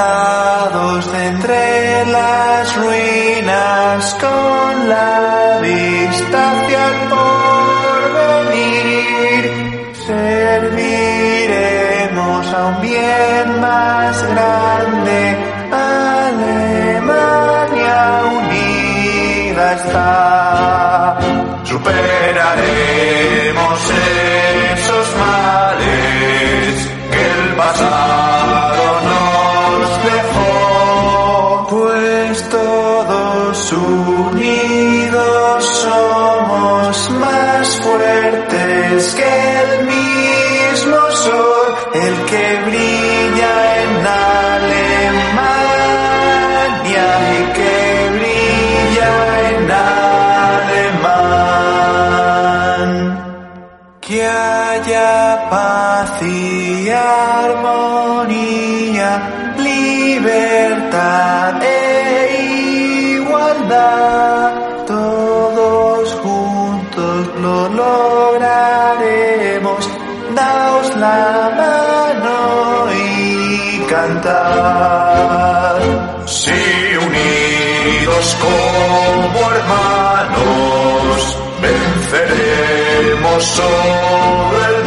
levantados de entre las ruinas con la distancia al porvenir, serviremos a un bien más grande, Alemania unida está, superaremos el Unidos somos más fuertes que el mismo sol, el que brilla en Alemania y que brilla en alemán. Que haya paz y armonía, libertad. Todos juntos lo lograremos. Daos la mano y cantar. Si unidos como hermanos venceremos sobre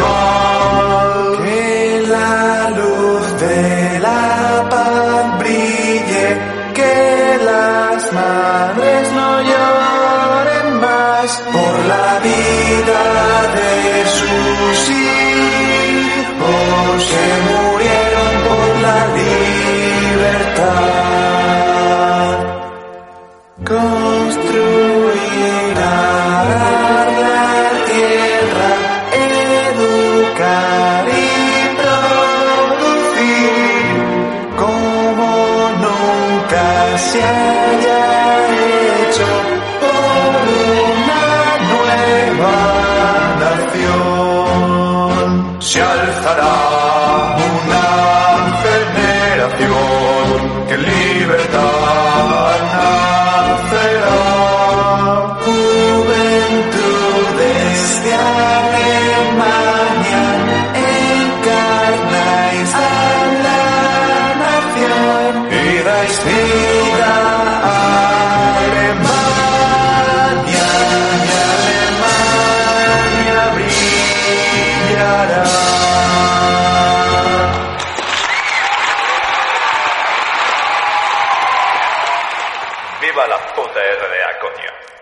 Viva la puta RDA, coño.